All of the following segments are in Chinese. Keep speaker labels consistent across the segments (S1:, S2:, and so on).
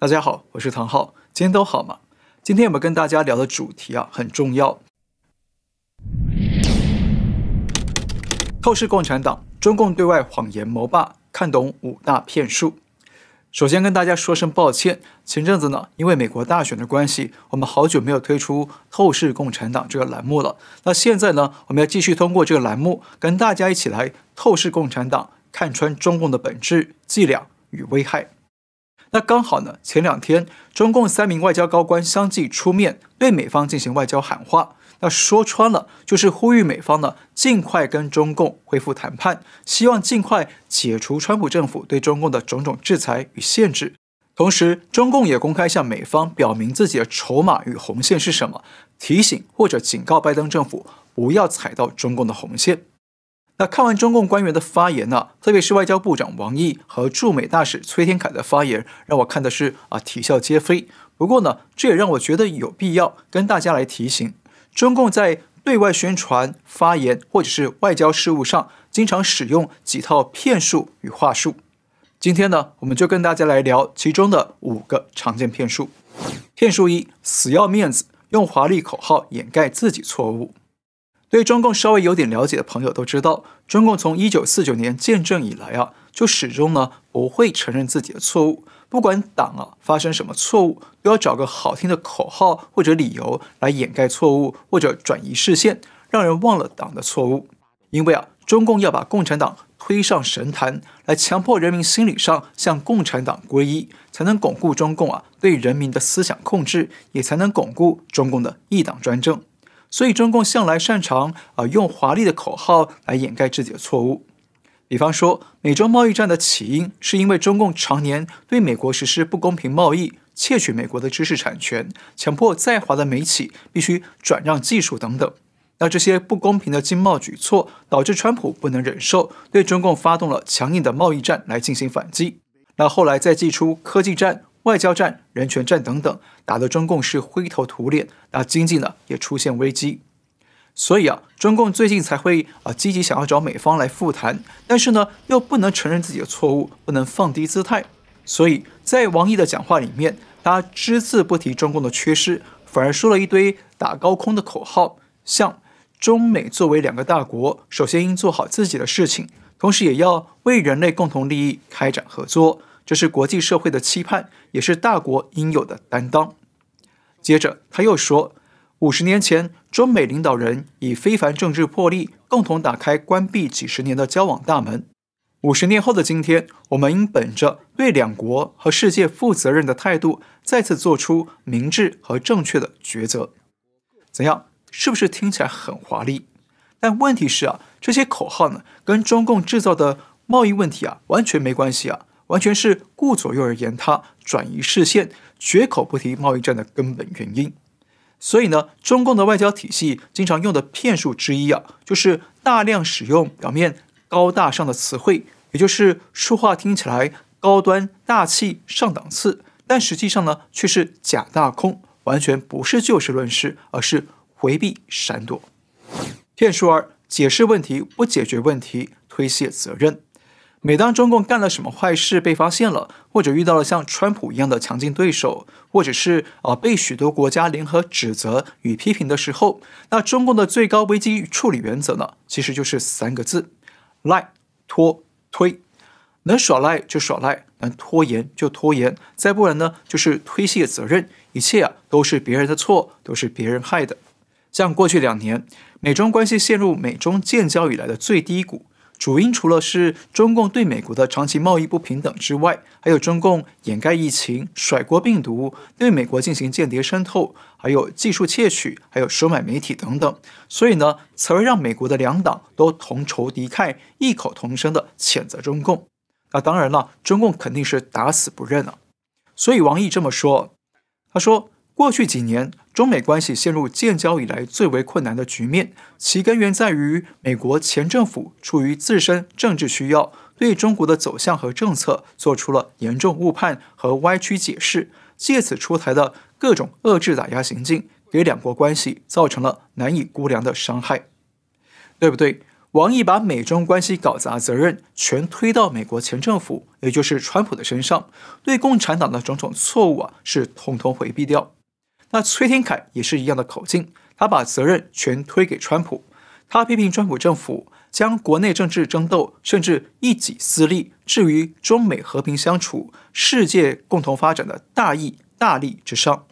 S1: 大家好，我是唐浩，今天都好吗？今天我们跟大家聊的主题啊很重要，透视共产党，中共对外谎言谋霸，看懂五大骗术。首先跟大家说声抱歉，前阵子呢，因为美国大选的关系，我们好久没有推出《透视共产党》这个栏目了。那现在呢，我们要继续通过这个栏目，跟大家一起来透视共产党，看穿中共的本质、伎俩与危害。那刚好呢，前两天中共三名外交高官相继出面对美方进行外交喊话，那说穿了就是呼吁美方呢尽快跟中共恢复谈判，希望尽快解除川普政府对中共的种种制裁与限制。同时，中共也公开向美方表明自己的筹码与红线是什么，提醒或者警告拜登政府不要踩到中共的红线。那看完中共官员的发言呢、特别是外交部长王毅和驻美大使崔天凯的发言，让我看的是啊啼笑皆非。不过呢，这也让我觉得有必要跟大家来提醒，中共在对外宣传、发言或者是外交事务上，经常使用几套骗术与话术。今天呢，我们就跟大家来聊其中的五个常见骗术。骗术一：死要面子，用华丽口号掩盖自己错误。对中共稍微有点了解的朋友都知道，中共从一九四九年建政以来啊，就始终呢不会承认自己的错误，不管党啊发生什么错误，都要找个好听的口号或者理由来掩盖错误或者转移视线，让人忘了党的错误。因为啊，中共要把共产党推上神坛，来强迫人民心理上向共产党皈依，才能巩固中共啊对人民的思想控制，也才能巩固中共的一党专政。所以，中共向来擅长啊用华丽的口号来掩盖自己的错误。比方说，美中贸易战的起因是因为中共常年对美国实施不公平贸易，窃取美国的知识产权，强迫在华的美企必须转让技术等等。那这些不公平的经贸举措，导致川普不能忍受，对中共发动了强硬的贸易战来进行反击。那后来再祭出科技战。外交战、人权战等等，打得中共是灰头土脸，那经济呢也出现危机。所以啊，中共最近才会啊积极想要找美方来复谈，但是呢又不能承认自己的错误，不能放低姿态。所以在王毅的讲话里面，他只字不提中共的缺失，反而说了一堆打高空的口号，像中美作为两个大国，首先应做好自己的事情，同时也要为人类共同利益开展合作。这是国际社会的期盼，也是大国应有的担当。接着，他又说，五十年前，中美领导人以非凡政治魄力，共同打开关闭几十年的交往大门。五十年后的今天，我们应本着对两国和世界负责任的态度，再次做出明智和正确的抉择。怎样？是不是听起来很华丽？但问题是啊，这些口号呢，跟中共制造的贸易问题啊，完全没关系啊。完全是顾左右而言他，转移视线，绝口不提贸易战的根本原因。所以呢，中共的外交体系经常用的骗术之一啊，就是大量使用表面高大上的词汇，也就是说话听起来高端大气上档次，但实际上呢，却是假大空，完全不是就事论事，而是回避闪躲。骗术二：解释问题不解决问题，推卸责任。每当中共干了什么坏事被发现了，或者遇到了像川普一样的强劲对手，或者是啊被许多国家联合指责与批评的时候，那中共的最高危机处理原则呢，其实就是三个字：赖、拖、推。能耍赖就耍赖，能拖延就拖延，再不然呢就是推卸责任，一切啊都是别人的错，都是别人害的。像过去两年，美中关系陷入美中建交以来的最低谷。主因除了是中共对美国的长期贸易不平等之外，还有中共掩盖疫情、甩锅病毒、对美国进行间谍渗透，还有技术窃取，还有收买媒体等等。所以呢，才会让美国的两党都同仇敌忾、异口同声的谴责中共。那当然了，中共肯定是打死不认了。所以王毅这么说，他说。过去几年，中美关系陷入建交以来最为困难的局面，其根源在于美国前政府出于自身政治需要，对中国的走向和政策做出了严重误判和歪曲解释，借此出台的各种遏制打压行径，给两国关系造成了难以估量的伤害，对不对？王毅把美中关系搞砸责任全推到美国前政府，也就是川普的身上，对共产党的种种错误啊是通通回避掉。那崔天凯也是一样的口径，他把责任全推给川普，他批评川普政府将国内政治争斗甚至一己私利置于中美和平相处、世界共同发展的大义大利之上。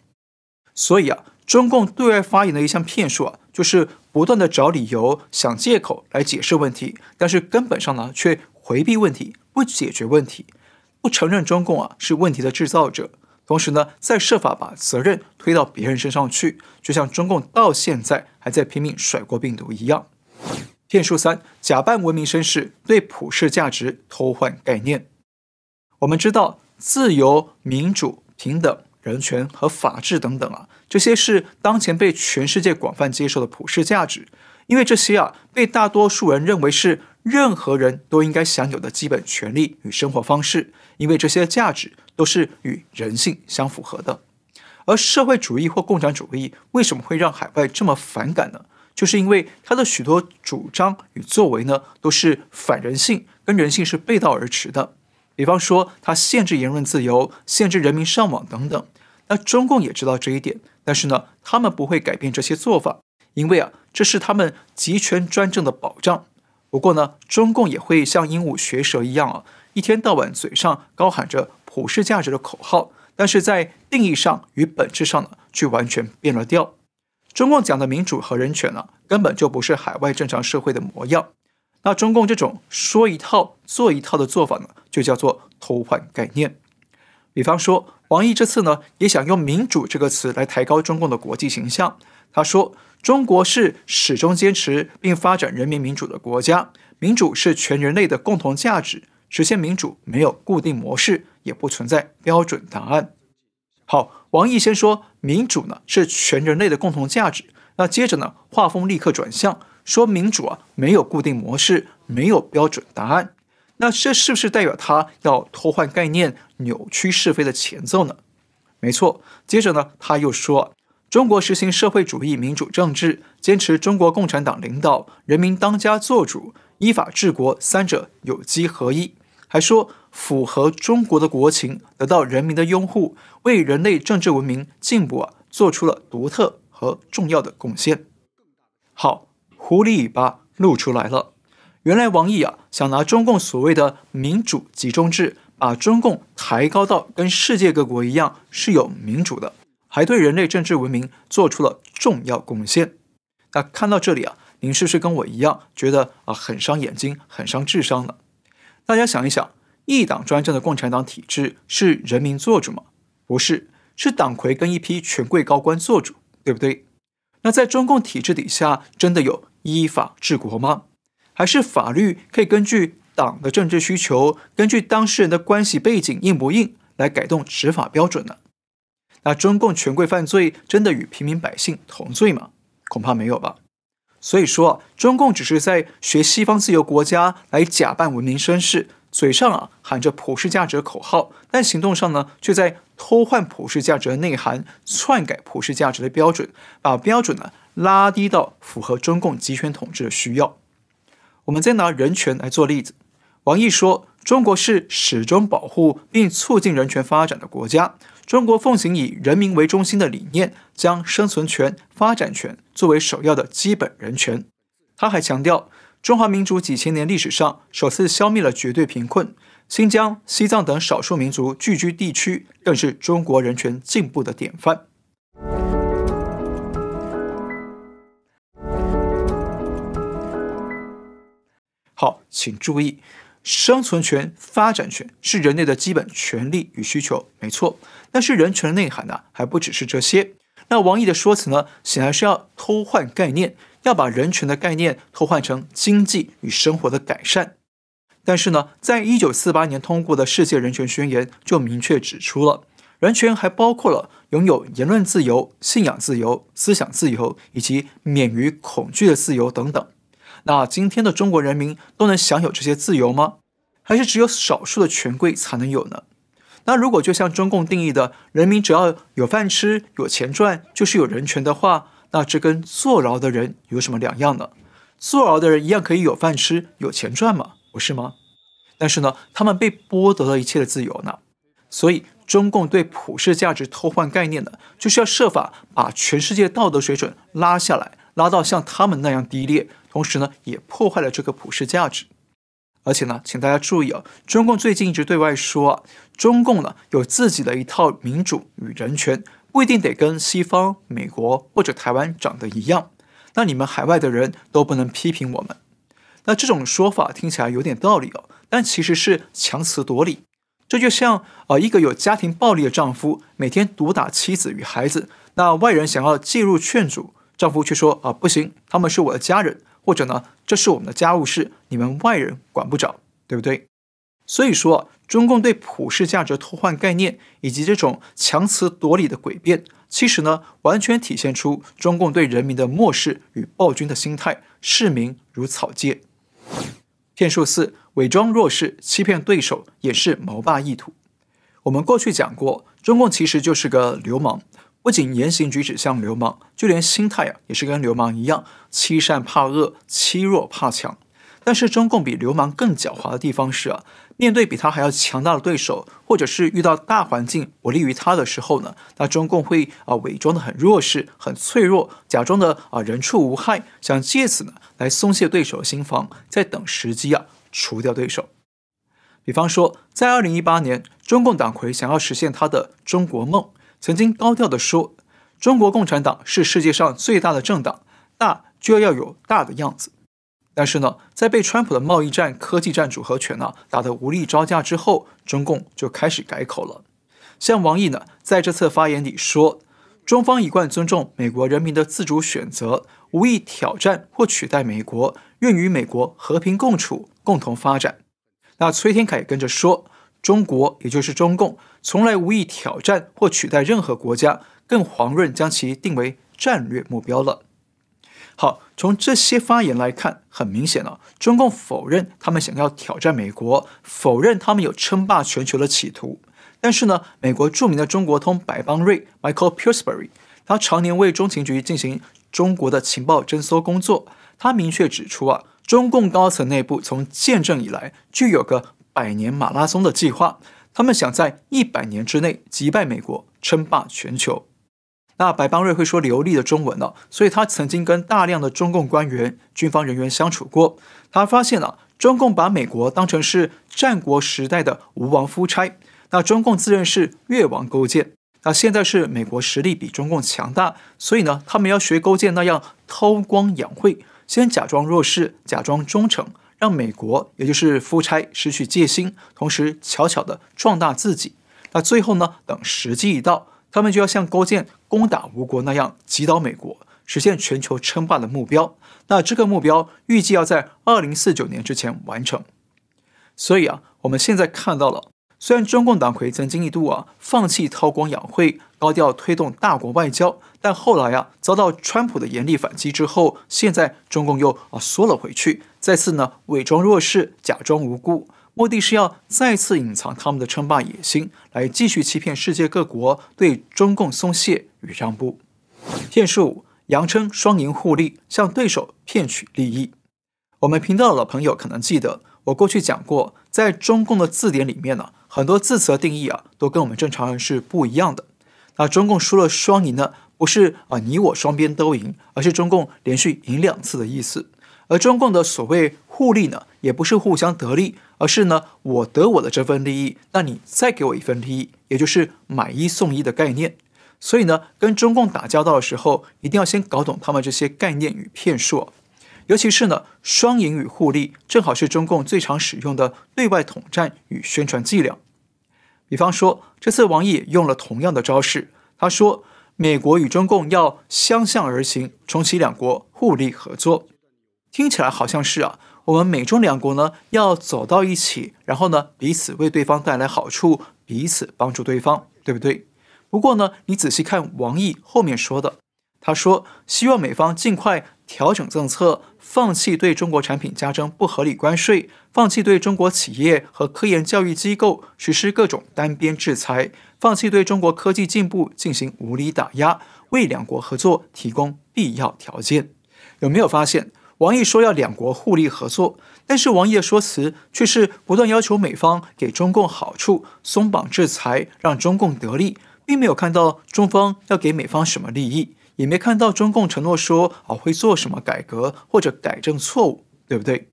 S1: 所以啊，中共对外发言的一项骗术啊，就是。不断的找理由、想借口来解释问题，但是根本上呢，却回避问题，不解决问题，不承认中共啊是问题的制造者，同时呢，再设法把责任推到别人身上去，就像中共到现在还在拼命甩锅病毒一样。骗术三：假扮文明绅士，对普世价值偷换概念。我们知道，自由、民主、平等。人权和法治等等啊，这些是当前被全世界广泛接受的普世价值，因为这些啊被大多数人认为是任何人都应该享有的基本权利与生活方式，因为这些价值都是与人性相符合的。而社会主义或共产主义为什么会让海外这么反感呢？就是因为它的许多主张与作为呢，都是反人性，跟人性是背道而驰的。比方说，他限制言论自由，限制人民上网等等。那中共也知道这一点，但是呢，他们不会改变这些做法，因为啊，这是他们集权专政的保障。不过呢，中共也会像鹦鹉学舌一样啊，一天到晚嘴上高喊着普世价值的口号，但是在定义上与本质上呢，却完全变了调。中共讲的民主和人权呢，根本就不是海外正常社会的模样。那中共这种说一套做一套的做法呢，就叫做偷换概念。比方说，王毅这次呢，也想用“民主”这个词来抬高中共的国际形象。他说：“中国是始终坚持并发展人民民主的国家，民主是全人类的共同价值。实现民主没有固定模式，也不存在标准答案。”好，王毅先说民主呢是全人类的共同价值，那接着呢，画风立刻转向。说民主啊，没有固定模式，没有标准答案，那这是不是代表他要偷换概念、扭曲是非的前奏呢？没错。接着呢，他又说，中国实行社会主义民主政治，坚持中国共产党领导，人民当家作主，依法治国，三者有机合一。还说符合中国的国情，得到人民的拥护，为人类政治文明进步啊，做出了独特和重要的贡献。好。狐狸尾巴露出来了，原来王毅啊想拿中共所谓的民主集中制，把中共抬高到跟世界各国一样是有民主的，还对人类政治文明做出了重要贡献。那看到这里啊，您是不是跟我一样觉得啊很伤眼睛、很伤智商呢？大家想一想，一党专政的共产党体制是人民做主吗？不是，是党魁跟一批权贵高官做主，对不对？那在中共体制底下，真的有依法治国吗？还是法律可以根据党的政治需求，根据当事人的关系背景硬不硬来改动执法标准呢？那中共权贵犯罪真的与平民百姓同罪吗？恐怕没有吧。所以说，中共只是在学西方自由国家来假扮文明绅士，嘴上啊喊着普世价值的口号，但行动上呢却在偷换普世价值的内涵，篡改普世价值的标准，把标准呢。拉低到符合中共集权统治的需要。我们再拿人权来做例子。王毅说，中国是始终保护并促进人权发展的国家。中国奉行以人民为中心的理念，将生存权、发展权作为首要的基本人权。他还强调，中华民族几千年历史上首次消灭了绝对贫困，新疆、西藏等少数民族聚居地区更是中国人权进步的典范。好，请注意，生存权、发展权是人类的基本权利与需求，没错。但是人权的内涵呢，还不只是这些。那王毅的说辞呢，显然是要偷换概念，要把人权的概念偷换成经济与生活的改善。但是呢，在一九四八年通过的世界人权宣言就明确指出了，人权还包括了拥有言论自由、信仰自由、思想自由以及免于恐惧的自由等等。那今天的中国人民都能享有这些自由吗？还是只有少数的权贵才能有呢？那如果就像中共定义的，人民只要有饭吃、有钱赚，就是有人权的话，那这跟坐牢的人有什么两样呢？坐牢的人一样可以有饭吃、有钱赚吗，不是吗？但是呢，他们被剥夺了一切的自由呢。所以，中共对普世价值偷换概念呢，就是要设法把全世界道德水准拉下来，拉到像他们那样低劣，同时呢，也破坏了这个普世价值。而且呢，请大家注意啊，中共最近一直对外说啊，中共呢有自己的一套民主与人权，不一定得跟西方、美国或者台湾长得一样。那你们海外的人都不能批评我们。那这种说法听起来有点道理哦，但其实是强词夺理。这就像啊、呃，一个有家庭暴力的丈夫每天毒打妻子与孩子，那外人想要介入劝阻，丈夫却说啊，不行，他们是我的家人。或者呢，这是我们的家务事，你们外人管不着，对不对？所以说，中共对普世价值偷换概念，以及这种强词夺理的诡辩，其实呢，完全体现出中共对人民的漠视与暴君的心态，视民如草芥。骗术四：伪装弱势，欺骗对手，掩饰谋霸意图。我们过去讲过，中共其实就是个流氓。不仅言行举止像流氓，就连心态啊也是跟流氓一样，欺善怕恶，欺弱怕强。但是中共比流氓更狡猾的地方是啊，面对比他还要强大的对手，或者是遇到大环境不利于他的时候呢，那中共会啊伪装的很弱势、很脆弱，假装的啊人畜无害，想借此呢来松懈对手的心防，在等时机啊除掉对手。比方说，在二零一八年，中共党魁想要实现他的中国梦。曾经高调地说：“中国共产党是世界上最大的政党，大就要有大的样子。”但是呢，在被川普的贸易战、科技战组合拳呢打得无力招架之后，中共就开始改口了。像王毅呢，在这次发言里说：“中方一贯尊重美国人民的自主选择，无意挑战或取代美国，愿与美国和平共处，共同发展。”那崔天凯也跟着说。中国也就是中共，从来无意挑战或取代任何国家，更遑论将其定为战略目标了。好，从这些发言来看，很明显了，中共否认他们想要挑战美国，否认他们有称霸全球的企图。但是呢，美国著名的中国通白邦瑞 （Michael Pillsbury），他常年为中情局进行中国的情报侦搜工作，他明确指出啊，中共高层内部从建政以来就有个。百年马拉松的计划，他们想在一百年之内击败美国，称霸全球。那白邦瑞会说流利的中文了，所以他曾经跟大量的中共官员、军方人员相处过。他发现了中共把美国当成是战国时代的吴王夫差，那中共自认是越王勾践。那现在是美国实力比中共强大，所以呢，他们要学勾践那样韬光养晦，先假装弱势，假装忠诚。让美国，也就是夫差失去戒心，同时悄悄地壮大自己。那最后呢？等时机一到，他们就要像勾践攻打吴国那样击倒美国，实现全球称霸的目标。那这个目标预计要在二零四九年之前完成。所以啊，我们现在看到了。虽然中共党魁曾经一度啊放弃韬光养晦，高调推动大国外交，但后来啊遭到川普的严厉反击之后，现在中共又啊缩了回去，再次呢伪装弱势，假装无辜，目的是要再次隐藏他们的称霸野心，来继续欺骗世界各国对中共松懈与让步。骗术五，扬称双赢互利，向对手骗取利益。我们频道的老朋友可能记得，我过去讲过，在中共的字典里面呢。很多字词的定义啊，都跟我们正常人是不一样的。那中共说了双赢呢，不是啊你我双边都赢，而是中共连续赢两次的意思。而中共的所谓互利呢，也不是互相得利，而是呢我得我的这份利益，那你再给我一份利益，也就是买一送一的概念。所以呢，跟中共打交道的时候，一定要先搞懂他们这些概念与骗术。尤其是呢，双赢与互利正好是中共最常使用的对外统战与宣传伎俩。比方说，这次王毅用了同样的招式，他说美国与中共要相向而行，重启两国互利合作。听起来好像是啊，我们美中两国呢要走到一起，然后呢彼此为对方带来好处，彼此帮助对方，对不对？不过呢，你仔细看王毅后面说的。他说：“希望美方尽快调整政策，放弃对中国产品加征不合理关税，放弃对中国企业和科研教育机构实施各种单边制裁，放弃对中国科技进步进行无理打压，为两国合作提供必要条件。”有没有发现王毅说要两国互利合作，但是王毅的说辞却是不断要求美方给中共好处，松绑制裁，让中共得利，并没有看到中方要给美方什么利益，也没看到中共承诺说啊会做什么改革或者改正错误，对不对？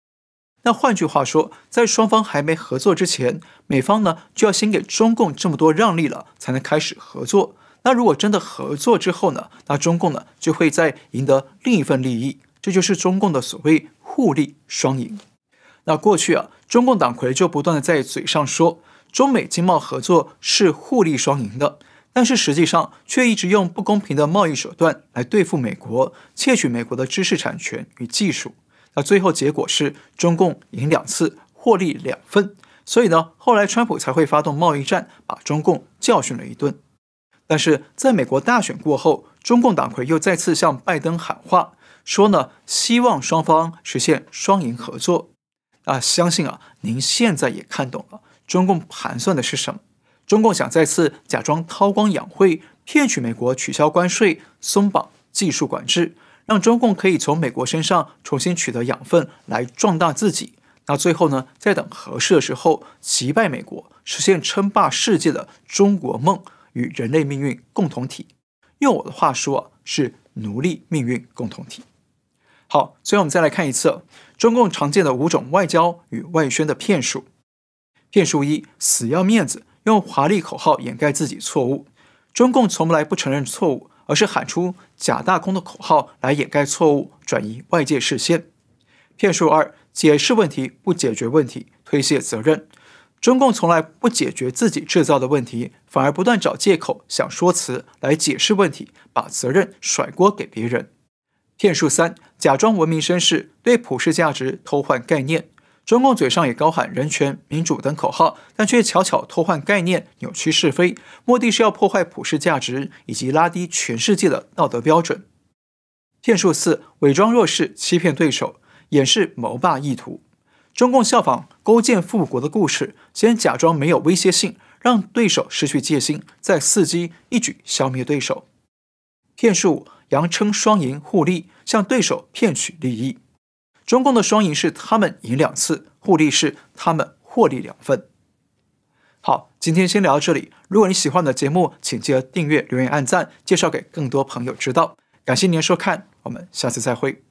S1: 那换句话说，在双方还没合作之前，美方呢就要先给中共这么多让利了，才能开始合作。那如果真的合作之后呢，那中共呢就会再赢得另一份利益。这就是中共的所谓互利双赢。那过去啊，中共党魁就不断的在嘴上说中美经贸合作是互利双赢的，但是实际上却一直用不公平的贸易手段来对付美国，窃取美国的知识产权与技术。那最后结果是中共赢两次，获利两份。所以呢，后来川普才会发动贸易战，把中共教训了一顿。但是在美国大选过后，中共党魁又再次向拜登喊话。说呢，希望双方实现双赢合作。啊，相信啊，您现在也看懂了，中共盘算的是什么？中共想再次假装韬光养晦，骗取美国取消关税、松绑技术管制，让中共可以从美国身上重新取得养分，来壮大自己。那最后呢，再等合适的时候击败美国，实现称霸世界的中国梦与人类命运共同体。用我的话说，是奴隶命运共同体。好，最后我们再来看一次中共常见的五种外交与外宣的骗术。骗术一：死要面子，用华丽口号掩盖自己错误。中共从来不承认错误，而是喊出假大空的口号来掩盖错误，转移外界视线。骗术二：解释问题不解决问题，推卸责任。中共从来不解决自己制造的问题，反而不断找借口、想说辞来解释问题，把责任甩锅给别人。骗术三：假装文明绅士，对普世价值偷换概念。中共嘴上也高喊人权、民主等口号，但却巧巧偷换概念，扭曲是非，目的是要破坏普世价值以及拉低全世界的道德标准。骗术四：伪装弱势，欺骗对手，掩饰谋霸意图。中共效仿勾践复国的故事，先假装没有威胁性，让对手失去戒心，再伺机一举消灭对手。骗术五。佯称双赢互利，向对手骗取利益。中共的双赢是他们赢两次，互利是他们获利两份。好，今天先聊到这里。如果你喜欢我的节目，请记得订阅、留言、按赞，介绍给更多朋友知道。感谢您的收看，我们下次再会。